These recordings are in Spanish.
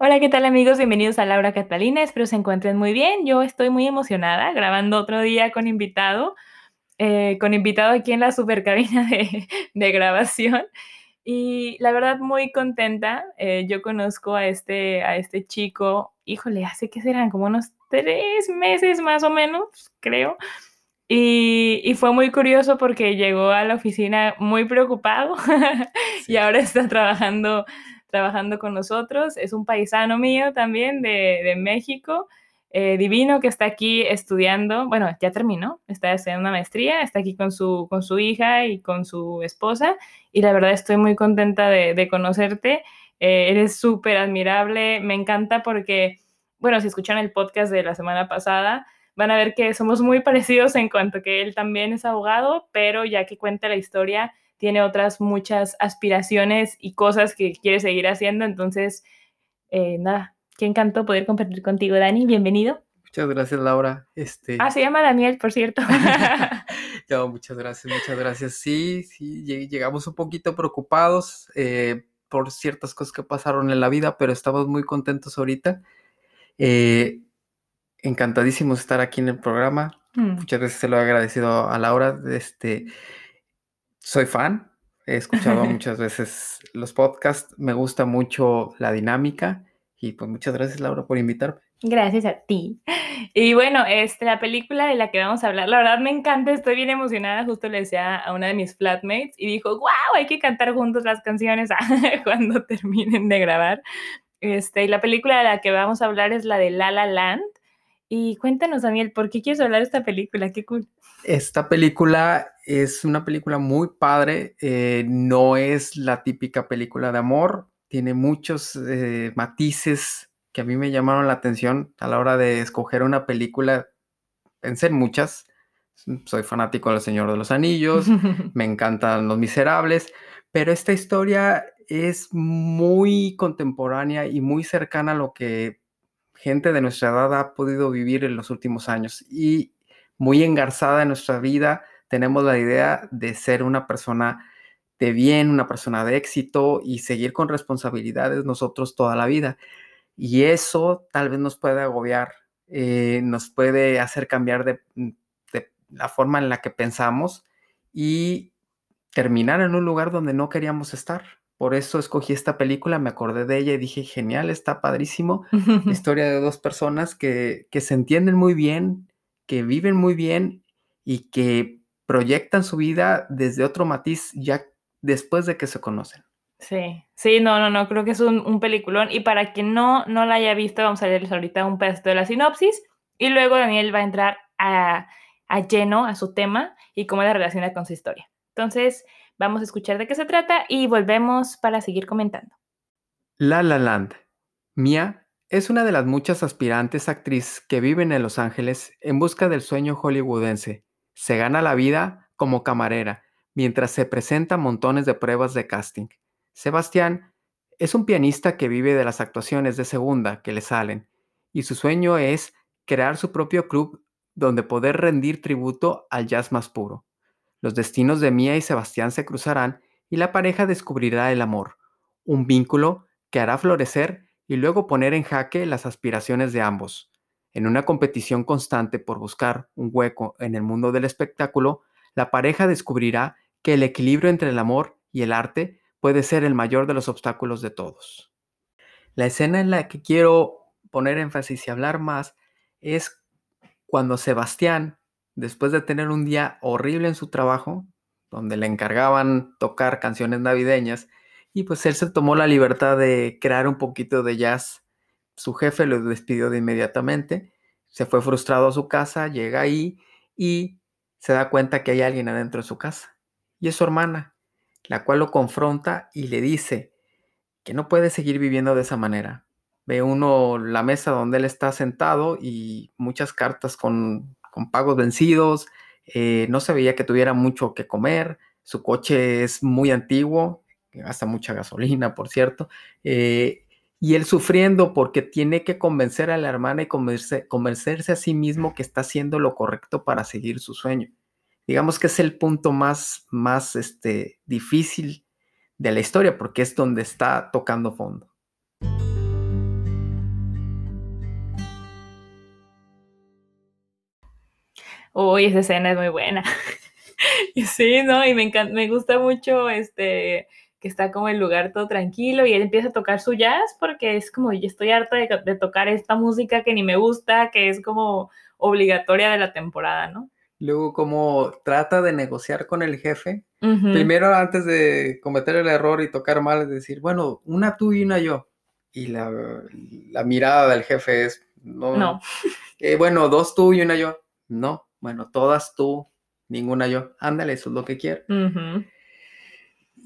Hola, ¿qué tal amigos? Bienvenidos a Laura Catalina. Espero se encuentren muy bien. Yo estoy muy emocionada grabando otro día con invitado, eh, con invitado aquí en la supercabina de, de grabación. Y la verdad muy contenta. Eh, yo conozco a este, a este chico, híjole, hace que serán como unos tres meses más o menos, creo. Y, y, fue muy curioso porque llegó a la oficina muy preocupado y ahora está trabajando trabajando con nosotros. Es un paisano mío también de, de México, eh, divino, que está aquí estudiando, bueno, ya terminó, está haciendo una maestría, está aquí con su, con su hija y con su esposa, y la verdad estoy muy contenta de, de conocerte. Eh, eres súper admirable, me encanta porque, bueno, si escuchan el podcast de la semana pasada, van a ver que somos muy parecidos en cuanto que él también es abogado, pero ya que cuenta la historia, tiene otras muchas aspiraciones y cosas que quiere seguir haciendo. Entonces, eh, nada, qué encanto poder compartir contigo, Dani. Bienvenido. Muchas gracias, Laura. Este... Ah, se llama Daniel, por cierto. no, muchas gracias, muchas gracias. Sí, sí, llegamos un poquito preocupados eh, por ciertas cosas que pasaron en la vida, pero estamos muy contentos ahorita. Eh, encantadísimos de estar aquí en el programa. Mm. Muchas veces se lo he agradecido a Laura. Este, soy fan, he escuchado muchas veces los podcasts, me gusta mucho la dinámica y pues muchas gracias Laura por invitarme. Gracias a ti. Y bueno, este, la película de la que vamos a hablar, la verdad me encanta, estoy bien emocionada, justo le decía a una de mis flatmates y dijo, wow, hay que cantar juntos las canciones cuando terminen de grabar. Este, y la película de la que vamos a hablar es la de La La Land. Y cuéntanos, Daniel, ¿por qué quieres hablar de esta película? Qué cool. Esta película es una película muy padre, eh, no es la típica película de amor, tiene muchos eh, matices que a mí me llamaron la atención a la hora de escoger una película. Pensé en muchas, soy fanático del Señor de los Anillos, me encantan Los Miserables, pero esta historia es muy contemporánea y muy cercana a lo que gente de nuestra edad ha podido vivir en los últimos años. Y muy engarzada en nuestra vida, tenemos la idea de ser una persona de bien, una persona de éxito y seguir con responsabilidades nosotros toda la vida. Y eso tal vez nos puede agobiar, eh, nos puede hacer cambiar de, mm, de la forma en la que pensamos y terminar en un lugar donde no queríamos estar. Por eso escogí esta película, me acordé de ella y dije, genial, está padrísimo. Historia de dos personas que, que se entienden muy bien, que viven muy bien y que proyectan su vida desde otro matiz ya después de que se conocen. Sí, sí, no, no, no, creo que es un, peliculón. Y para quien no, no la haya visto, vamos a leerles ahorita un pedacito de la sinopsis. Y luego Daniel va a entrar a, a lleno a su tema y cómo la relaciona con su historia. Entonces, vamos a escuchar de qué se trata y volvemos para seguir comentando. La La Land. Mia es una de las muchas aspirantes actriz que viven en Los Ángeles en busca del sueño hollywoodense. Se gana la vida como camarera, mientras se presenta montones de pruebas de casting. Sebastián es un pianista que vive de las actuaciones de segunda que le salen, y su sueño es crear su propio club donde poder rendir tributo al jazz más puro. Los destinos de Mía y Sebastián se cruzarán y la pareja descubrirá el amor, un vínculo que hará florecer y luego poner en jaque las aspiraciones de ambos. En una competición constante por buscar un hueco en el mundo del espectáculo, la pareja descubrirá que el equilibrio entre el amor y el arte puede ser el mayor de los obstáculos de todos. La escena en la que quiero poner énfasis y hablar más es cuando Sebastián, después de tener un día horrible en su trabajo, donde le encargaban tocar canciones navideñas, y pues él se tomó la libertad de crear un poquito de jazz. Su jefe lo despidió de inmediatamente, se fue frustrado a su casa, llega ahí y se da cuenta que hay alguien adentro de su casa. Y es su hermana, la cual lo confronta y le dice que no puede seguir viviendo de esa manera. Ve uno la mesa donde él está sentado y muchas cartas con, con pagos vencidos, eh, no se veía que tuviera mucho que comer, su coche es muy antiguo, gasta mucha gasolina, por cierto, eh, y él sufriendo porque tiene que convencer a la hermana y convencerse a sí mismo que está haciendo lo correcto para seguir su sueño. Digamos que es el punto más, más este, difícil de la historia porque es donde está tocando fondo. Uy, esa escena es muy buena. sí, ¿no? Y me encanta, me gusta mucho este que está como el lugar todo tranquilo y él empieza a tocar su jazz porque es como, yo estoy harta de, tocar esta música que ni me gusta, que es como obligatoria de la temporada, ¿no? Luego, como trata de negociar con el jefe, primero antes de cometer el error y tocar mal, es decir, bueno, una tú y una yo. Y la, mirada del jefe es, no. no. Eh, bueno, dos tú y una yo. No, bueno, todas tú, ninguna yo. Ándale, eso es lo que quiero.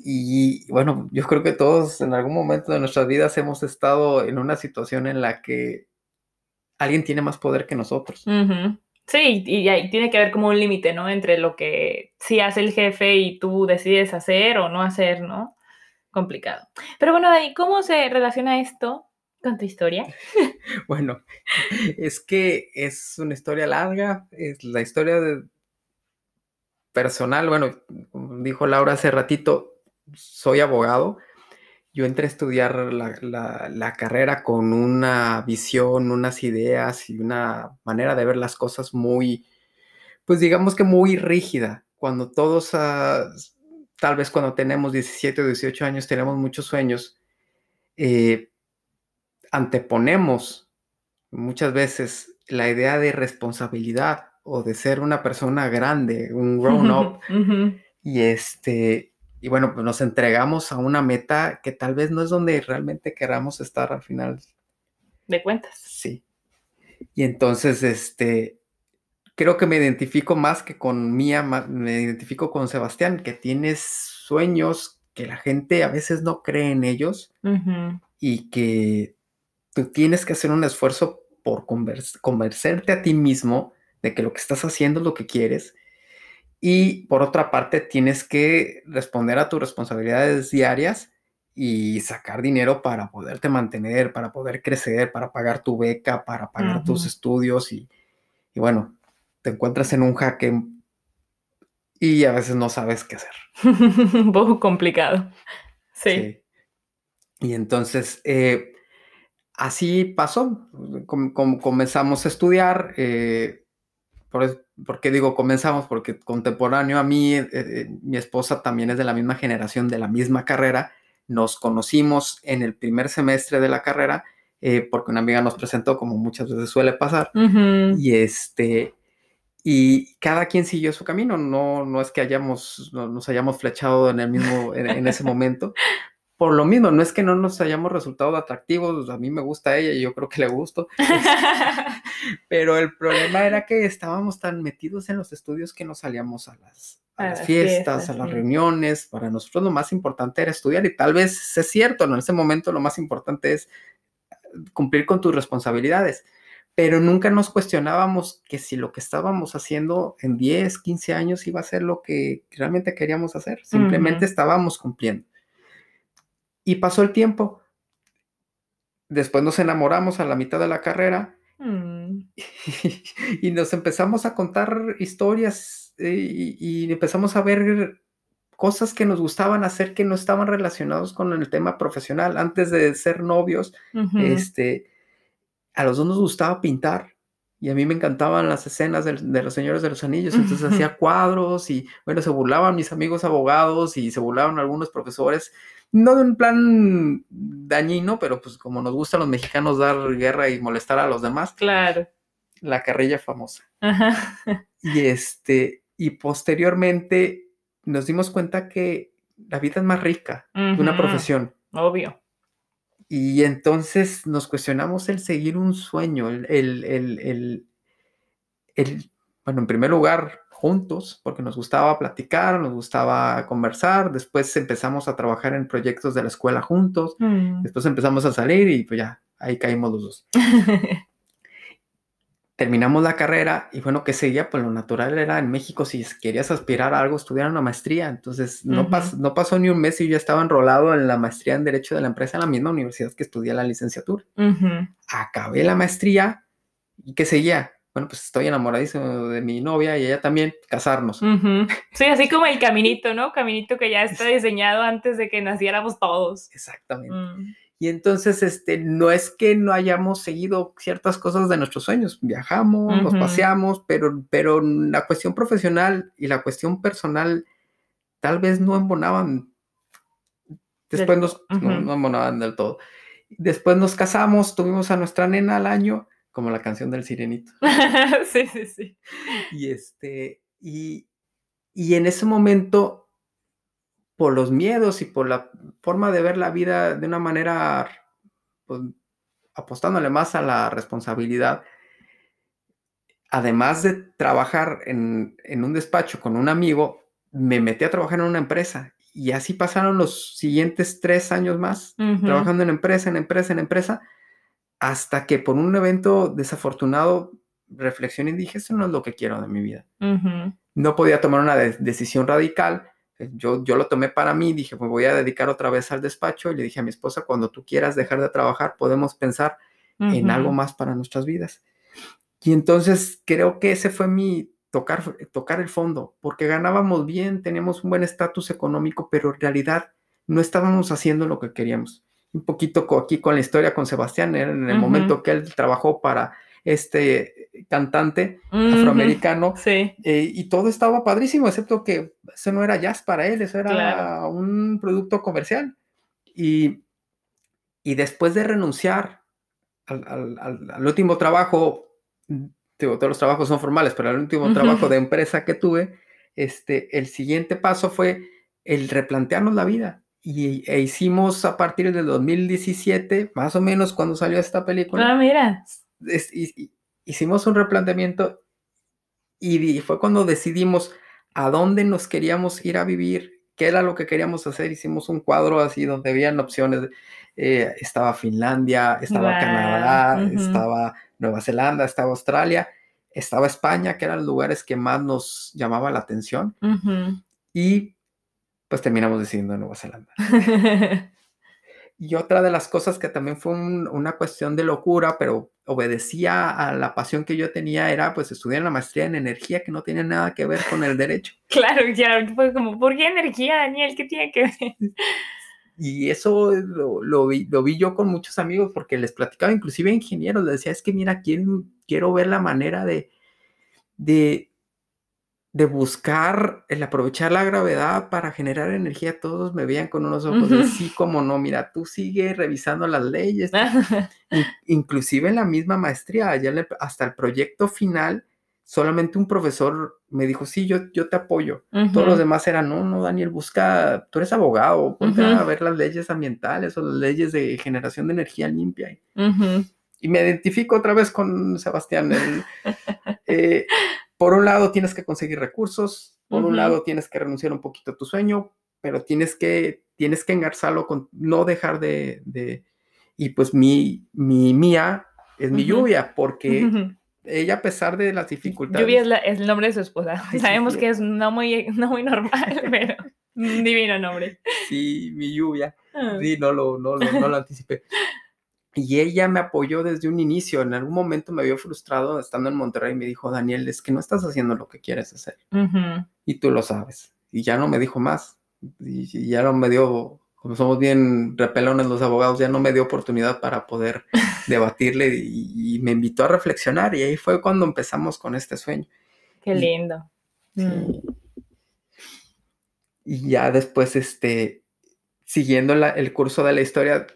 Y bueno, yo creo que todos en algún momento de nuestras vidas hemos estado en una situación en la que alguien tiene más poder que nosotros. Sí, y ahí tiene que haber como un límite, ¿no? Entre lo que sí hace el jefe y tú decides hacer o no hacer, ¿no? Complicado. Pero bueno, Dani, ¿cómo se relaciona esto con tu historia? bueno, es que es una historia larga, es la historia de personal, bueno, dijo Laura hace ratito, soy abogado. Yo entré a estudiar la, carrera con una visión, unas ideas y una manera de ver las cosas muy, pues digamos que muy rígida. Cuando todos, ah, tal vez cuando tenemos 17 o 18 años, tenemos muchos sueños, eh, anteponemos muchas veces la idea de responsabilidad o de ser una persona grande, un grown up. Y este, y bueno, pues nos entregamos a una meta que tal vez no es donde realmente queramos estar al final. De cuentas. Sí. Y entonces, este, creo que me identifico más que con Mía, me identifico con Sebastián, que tienes sueños que la gente a veces no cree en ellos y que tú tienes que hacer un esfuerzo por convencerte a ti mismo de que lo que estás haciendo es lo que quieres. Y por otra parte, tienes que responder a tus responsabilidades diarias y sacar dinero para poderte mantener, para poder crecer, para pagar tu beca, para pagar tus estudios y, bueno, te encuentras en un jaque y a veces no sabes qué hacer. un poco complicado. Sí. Y entonces, eh, así pasó. comenzamos a estudiar. Eh, por, qué digo comenzamos? Porque contemporáneo a mí, eh, eh, mi esposa también es de la misma generación, de la misma carrera. Nos conocimos en el primer semestre de la carrera porque una amiga nos presentó, como muchas veces suele pasar. Y este. Y cada quien siguió su camino, no, no es que hayamos, nos hayamos flechado en el mismo, en ese momento, por lo mismo, no es que no nos hayamos resultado atractivos, a mí me gusta ella y yo creo que le gusto, pero el problema era que estábamos tan metidos en los estudios que no salíamos a las, fiestas, a las reuniones, para nosotros lo más importante era estudiar y tal vez es cierto, en ese momento lo más importante es cumplir con tus responsabilidades, pero nunca nos cuestionábamos que si lo que estábamos haciendo en 10, 15 años iba a ser lo que realmente queríamos hacer, simplemente estábamos cumpliendo. Y pasó el tiempo. Después nos enamoramos a la mitad de la carrera mm. y, nos empezamos a contar historias eh, y, empezamos a ver cosas que nos gustaban hacer que no estaban relacionados con el tema profesional. Antes de ser novios, este, a los dos nos gustaba pintar y a mí me encantaban las escenas de, los Señores de los Anillos, entonces hacía cuadros y bueno, se burlaban mis amigos abogados y se burlaban algunos profesores no de un plan dañino, pero pues como nos gustan los mexicanos dar guerra y molestar a los demás. Claro. La carrilla famosa. Ajá. Y este, y posteriormente nos dimos cuenta que la vida es más rica que una profesión. Obvio. Y entonces nos cuestionamos el seguir un sueño, el, el, el, el, bueno, en primer lugar, juntos porque nos gustaba platicar, nos gustaba conversar. Después empezamos a trabajar en proyectos de la escuela juntos. Mm. Después empezamos a salir y pues ya, ahí caímos los dos. Terminamos la carrera y bueno, que seguía, pues lo natural era en México, si querías aspirar a algo, estudiar una maestría. Entonces no, pas- no pasó ni un mes y yo estaba enrolado en la maestría en Derecho de la Empresa en la misma universidad que estudié la licenciatura. Ujú. Acabé la maestría y que seguía. Bueno, pues estoy enamoradísimo de mi novia y ella también, casarnos. Ujú. Sí, así como el caminito, ¿no? Caminito que ya está diseñado antes de que naciéramos todos. Exactamente. Y entonces, este, no es que no hayamos seguido ciertas cosas de nuestros sueños. Viajamos, nos Ujú. paseamos, pero, pero la cuestión profesional y la cuestión personal tal vez no embonaban. Después nos, no, ujú. no embonaban del todo. Después nos casamos, tuvimos a nuestra nena al año, como la canción del sirenito. sí, sí, sí. Y este, y, y en ese momento, por los miedos y por la forma de ver la vida de una manera, pues, apostándole más a la responsabilidad, además de trabajar en, en un despacho con un amigo, me metí a trabajar en una empresa. Y así pasaron los siguientes tres años más, trabajando en empresa, en empresa, en empresa, hasta que por un evento desafortunado reflexioné y dije, eso no es lo que quiero de mi vida no podía tomar una de- decisión radical. Eh, Yo, yo lo tomé para mí, dije, me voy a dedicar otra vez al despacho y le dije a mi esposa, cuando tú quieras dejar de trabajar, podemos pensar en algo más para nuestras vidas. Y entonces creo que ese fue mi tocar, tocar el fondo, porque ganábamos bien, teníamos un buen estatus económico, pero en realidad no estábamos haciendo lo que queríamos. Un poquito aquí con la historia con Sebastián, era en el momento que él trabajó para este cantante Ujú. afroamericano, Sí. eh, y todo estaba padrísimo, excepto que eso no era jazz para él, eso era Claro. un producto comercial. Y, y después de renunciar al, al- al- al último trabajo, digo, todos los trabajos son formales, pero el último trabajo de empresa que tuve, este, el siguiente paso fue el replantearnos la vida. Y, e hicimos a partir del 2017, más o menos cuando salió esta película, Ah, mira. Es- hi- hicimos un replanteamiento y fue cuando decidimos a dónde nos queríamos ir a vivir, qué era lo que queríamos hacer. Hicimos un cuadro así donde habían opciones. eh, estaba Finlandia, estaba Guau, Canadá, ujú. estaba Nueva Zelanda, estaba Australia, estaba España, que eran lugares que más nos llamaba la atención. Ujú. Y pues terminamos decidiendo Nueva Zelanda. Y otra de las cosas que también fue un- una cuestión de locura, pero obedecía a la pasión que yo tenía, era pues estudiar la maestría en energía que no tiene nada que ver con el derecho. claro, ya fue como, ¿por qué energía, Daniel? ¿Qué tiene que ver? Y eso lo, lo vi, lo vi yo con muchos amigos porque les platicaba, inclusive a ingenieros, les decía, es que mira, quiero, quiero ver la manera de, de, de buscar el aprovechar la gravedad para generar energía. Todos me veían con unos ojos de Ujú. sí, como no, mira, tú sigue revisando las leyes, In- inclusive en la misma maestría, ya le- hasta el proyecto final, solamente un profesor me dijo, sí, yo, yo te apoyo. Todos los demás eran, no, no, Daniel, busca, tú eres abogado, ponte a Ujú. ver las leyes ambientales o las leyes de generación de energía limpia. Y me identifico otra vez con Sebastián. el, eh, por un lado tienes que conseguir recursos, por un lado tienes que renunciar un poquito a tu sueño, pero tienes que, tienes que engarzarlo con no dejar de... de- y pues mi, mi mía es mi lluvia, porque ella a pesar de las dificultades... Lluvia es, la- es el nombre de su esposa. Ay, Sabemos sí. que es no muy, no muy normal, pero divino nombre. Sí, mi lluvia. Ah. Sí, no lo, no, lo, no lo anticipé. Y ella me apoyó desde un inicio. En algún momento me vio frustrado estando en Monterrey y me dijo, Daniel, es que no estás haciendo lo que quieres hacer. Y tú lo sabes. Y ya no me dijo más. Y, y ya no me dio, como somos bien repelones los abogados, ya no me dio oportunidad para poder debatirle y, y me invitó a reflexionar. Y ahí fue cuando empezamos con este sueño. Qué Y- lindo. Mm. Y ya después, este, siguiendo la- el curso de la historia,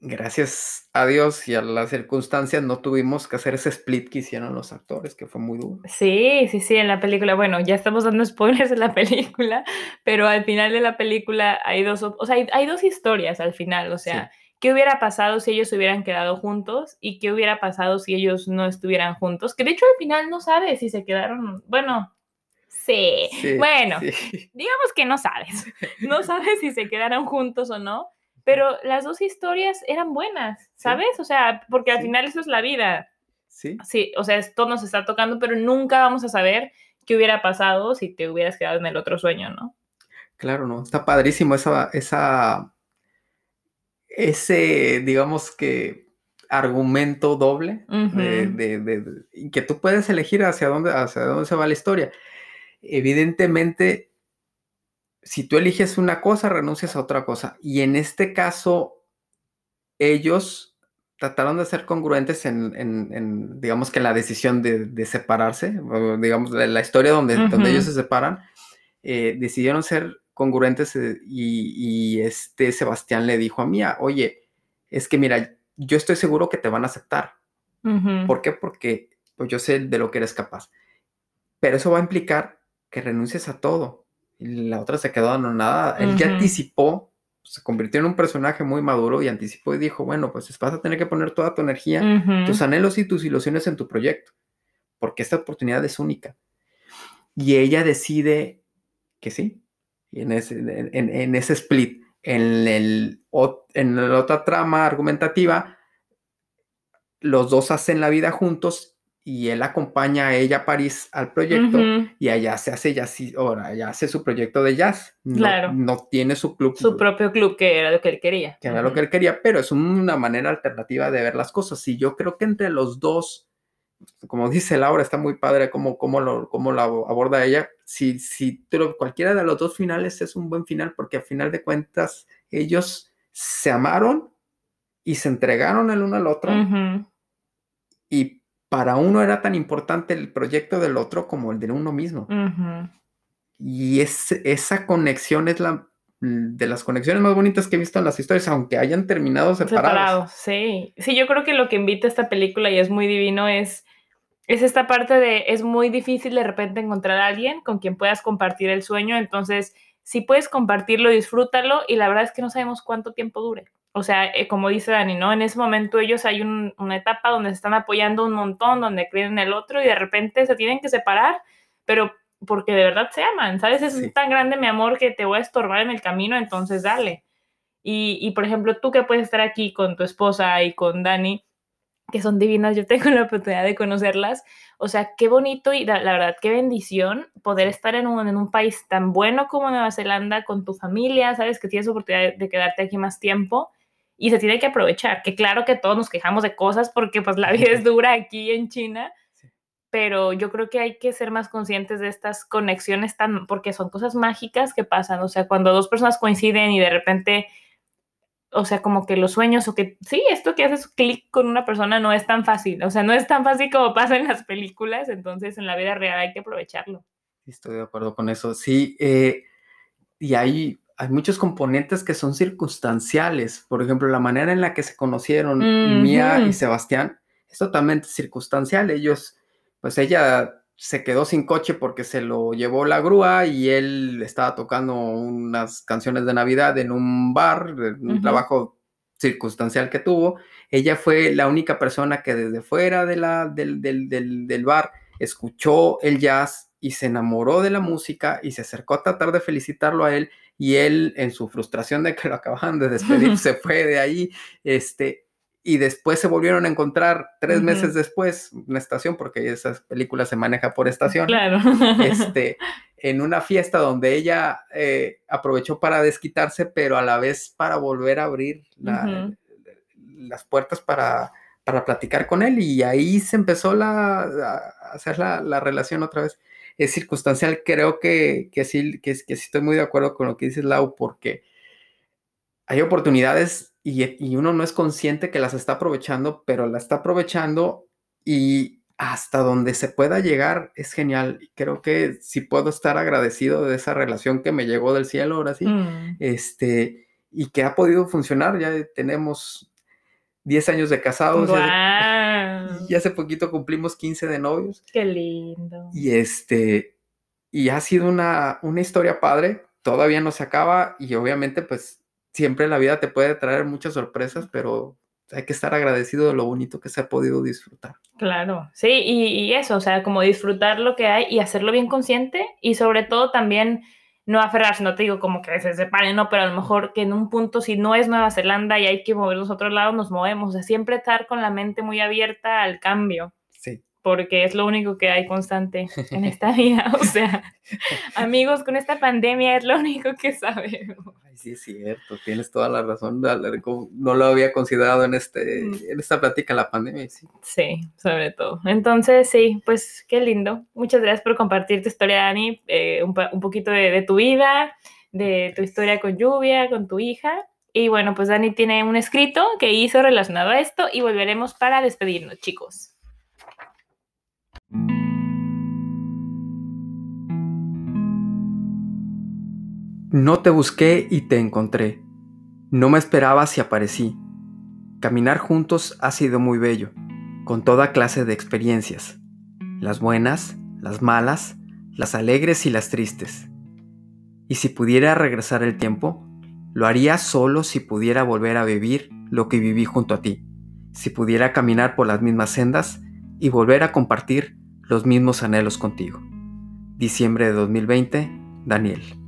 gracias a Dios y a las circunstancias, no tuvimos que hacer ese split que hicieron los actores, que fue muy duro. Sí, sí, sí, en la película, bueno, ya estamos dando spoilers de la película, pero al final de la película hay dos, o sea, hay, hay dos historias al final, o sea, ¿qué hubiera pasado si ellos hubieran quedado juntos y qué hubiera pasado si ellos no estuvieran juntos? Que de hecho al final no sabe si se quedaron, bueno, Sí. Sí, Bueno, sí. digamos que no sabes. No sabes si se quedaron juntos o no, pero las dos historias eran buenas, ¿sabes? O sea, porque al Sí. final eso es la vida. Sí, Sí, o sea, esto nos está tocando, pero nunca vamos a saber qué hubiera pasado si te hubieras quedado en el otro sueño, ¿no? claro, ¿no? Está padrísimo esa, esa, ese, digamos que, argumento doble de, de- de- que tú puedes elegir hacia dónde, hacia dónde se va la historia. Evidentemente, si tú eliges una cosa, renuncias a otra cosa. Y en este caso, ellos trataron de ser congruentes en, en- en, digamos que en la decisión de, de separarse, o digamos, la historia donde, donde ellos se separan, eh, decidieron ser congruentes eh, y, y este Sebastián le dijo a Mía, oye, es que mira, yo estoy seguro que te van a aceptar. ¿Por qué? Porque pues, yo sé de lo que eres capaz. Pero eso va a implicar que renuncies a todo. Y la otra se quedó anonadada. Él ya anticipó, se convirtió en un personaje muy maduro y anticipó y dijo, bueno, pues vas a tener que poner toda tu energía, tus anhelos y tus ilusiones en tu proyecto, porque esta oportunidad es única. Y ella decide que sí, y en ese, en, ese split, en, el, en la otra trama argumentativa, los dos hacen la vida juntos y él acompaña a ella a París al proyecto y allá se hace sí, ahora ya hace su proyecto de jazz. No, Claro. no tiene su club Su propio club, que era lo que él quería. que era lo que él quería, pero es una manera alternativa de ver las cosas. Y yo creo que entre los dos, como dice Laura, está muy padre cómo, cómo, lo, cómo la aborda ella. Si, si cualquiera de los dos finales es un buen final, porque a final de cuentas ellos se amaron y se entregaron el uno al otro. Ujú. Y para uno era tan importante el proyecto del otro como el de uno mismo. Y es, esa conexión es la de las conexiones más bonitas que he visto en las historias, aunque hayan terminado separados. Separados, sí. Sí, yo creo que lo que invita esta película y es muy divino es, es esta parte de, es muy difícil de repente encontrar a alguien con quien puedas compartir el sueño, entonces, si puedes compartirlo, disfrútalo y la verdad es que no sabemos cuánto tiempo dure. O sea, eh, como dice Dani, ¿no? En ese momento ellos hay un- una etapa donde se están apoyando un montón, donde creen en el otro y de repente se tienen que separar, pero porque de verdad se aman, ¿sabes? Es Sí. tan grande mi amor que te voy a estorbar en el camino, entonces dale. Y, y, por ejemplo, tú que puedes estar aquí con tu esposa y con Dani, que son divinas, yo tengo la oportunidad de conocerlas. O sea, qué bonito y la, la verdad, qué bendición poder estar en un, en un país tan bueno como Nueva Zelanda con tu familia, sabes que tienes oportunidad de, de quedarte aquí más tiempo y se tiene que aprovechar. Que claro que todos nos quejamos de cosas porque pues la vida es dura aquí en China, Sí. pero yo creo que hay que ser más conscientes de estas conexiones tan, porque son cosas mágicas que pasan. O sea, cuando dos personas coinciden y de repente o sea, como que los sueños o que sí, esto que haces clic con una persona no es tan fácil, o sea, no es tan fácil como pasa en las películas, entonces en la vida real hay que aprovecharlo. Estoy de acuerdo con eso. Sí, eh, y hay, hay muchos componentes que son circunstanciales. Por ejemplo, la manera en la que se conocieron Mía y. Sebastián es totalmente circunstancial. Ellos, pues ella se quedó sin coche porque se lo llevó la grúa y él estaba tocando unas canciones de Navidad en un bar, en un trabajo circunstancial que tuvo. Ella fue la única persona que desde fuera de la, del, del, del, del bar escuchó el jazz y se enamoró de la música y se acercó a tratar de felicitarlo a él y él en su frustración de que lo acababan de despedir se fue de ahí este y después se volvieron a encontrar tres meses después una estación porque esas películas se maneja por estación Claro. este en una fiesta donde ella eh, aprovechó para desquitarse pero a la vez para volver a abrir la, las puertas para para platicar con él y ahí se empezó la, a hacer la, la relación otra vez. Es circunstancial, creo que, que, sí, que, que sí estoy muy de acuerdo con lo que dices, Lau, porque hay oportunidades y, y uno no es consciente que las está aprovechando, pero la está aprovechando y hasta donde se pueda llegar es genial. Creo que sí puedo estar agradecido de esa relación que me llegó del cielo, ahora sí, Mm. este, y que ha podido funcionar. Ya tenemos 10 años de casados. Ya, Guau. Y hace poquito cumplimos 15 de novios. Qué lindo. Y este, y ha sido una, una historia padre. Todavía no se acaba y obviamente pues siempre la vida te puede traer muchas sorpresas, pero hay que estar agradecido de lo bonito que se ha podido disfrutar. Claro, sí, y, y, eso, o sea, como disfrutar lo que hay y hacerlo bien consciente y sobre todo también no aferrarse, no te digo como que se separen, no, pero a lo mejor que en un punto, si no es Nueva Zelanda y hay que movernos a otro lado, nos movemos, o sea, siempre estar con la mente muy abierta al cambio. Porque es lo único que hay constante en esta vida. O sea, amigos, con esta pandemia es lo único que sabemos. Ay, sí, es cierto, tienes toda la razón. No lo había considerado en, este, en esta plática, la pandemia. Sí. sí, sobre todo. Entonces, sí, pues qué lindo. Muchas gracias por compartir tu historia, Dani, eh, un, un, poquito de, de tu vida, de tu historia con lluvia, con tu hija. Y bueno, pues Dani tiene un escrito que hizo relacionado a esto y volveremos para despedirnos, chicos. No te busqué y te encontré. No me esperabas y aparecí. Caminar juntos ha sido muy bello, con toda clase de experiencias. Las buenas, las malas, las alegres y las tristes. Y si pudiera regresar el tiempo, lo haría solo si pudiera volver a vivir lo que viví junto a ti, si pudiera caminar por las mismas sendas y volver a compartir los mismos anhelos contigo. Diciembre de 2020, Daniel.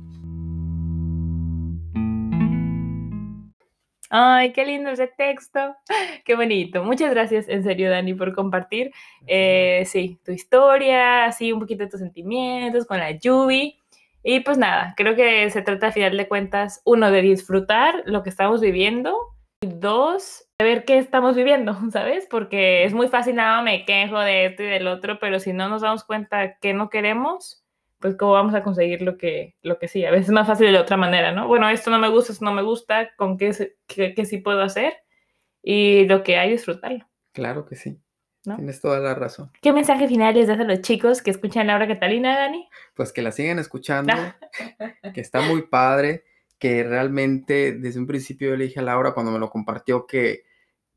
Ay, qué lindo ese texto. Qué bonito. Muchas gracias, en serio, Dani, por compartir, eh, sí, tu historia, así un poquito de tus sentimientos con la Yubi. Y pues nada, creo que se trata, a final de cuentas, uno, de disfrutar lo que estamos viviendo, y dos, ver qué estamos viviendo, ¿sabes? Porque es muy fácil, nada, me quejo de esto y del otro, pero si no nos damos cuenta que no queremos, pues cómo vamos a conseguir lo que, lo que sí. A veces es más fácil de otra manera, ¿no? Bueno, esto no me gusta, esto no me gusta, ¿con qué, qué, qué sí puedo hacer? Y lo que hay, disfrutarlo. Claro que sí. ¿No? Tienes toda la razón. ¿Qué mensaje final les das a los chicos que escuchan Laura Catalina, Dani? Pues que la sigan escuchando, que está muy padre, que realmente desde un principio yo le dije a Laura cuando me lo compartió que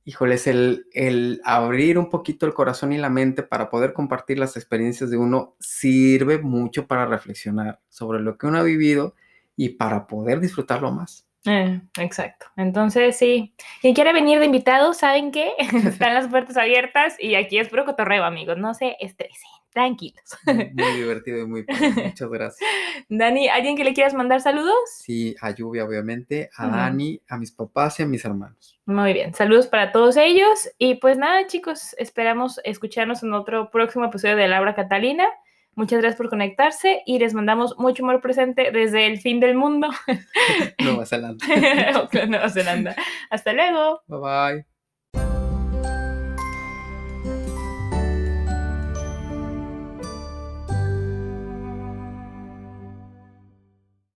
híjoles, el, el abrir un poquito el corazón y la mente para poder compartir las experiencias de uno sirve mucho para reflexionar sobre lo que uno ha vivido y para poder disfrutarlo más. Eh, exacto. Entonces, sí. Quien quiera venir de invitado, ¿saben qué? Están las puertas abiertas y aquí es puro cotorreo, amigos. No se estresen tranquilos. Muy divertido y muy padre. Muchas gracias. Dani, ¿alguien que le quieras mandar saludos? Sí, a Lluvia, obviamente, a Dani, a mis papás y a mis hermanos. Muy bien, saludos para todos ellos. Y pues nada, chicos, esperamos escucharnos en otro próximo episodio de Laura Catalina. Muchas gracias por conectarse y les mandamos mucho amor presente desde el fin del mundo. Nueva Zelanda. Nueva Zelanda. Hasta luego. Bye bye.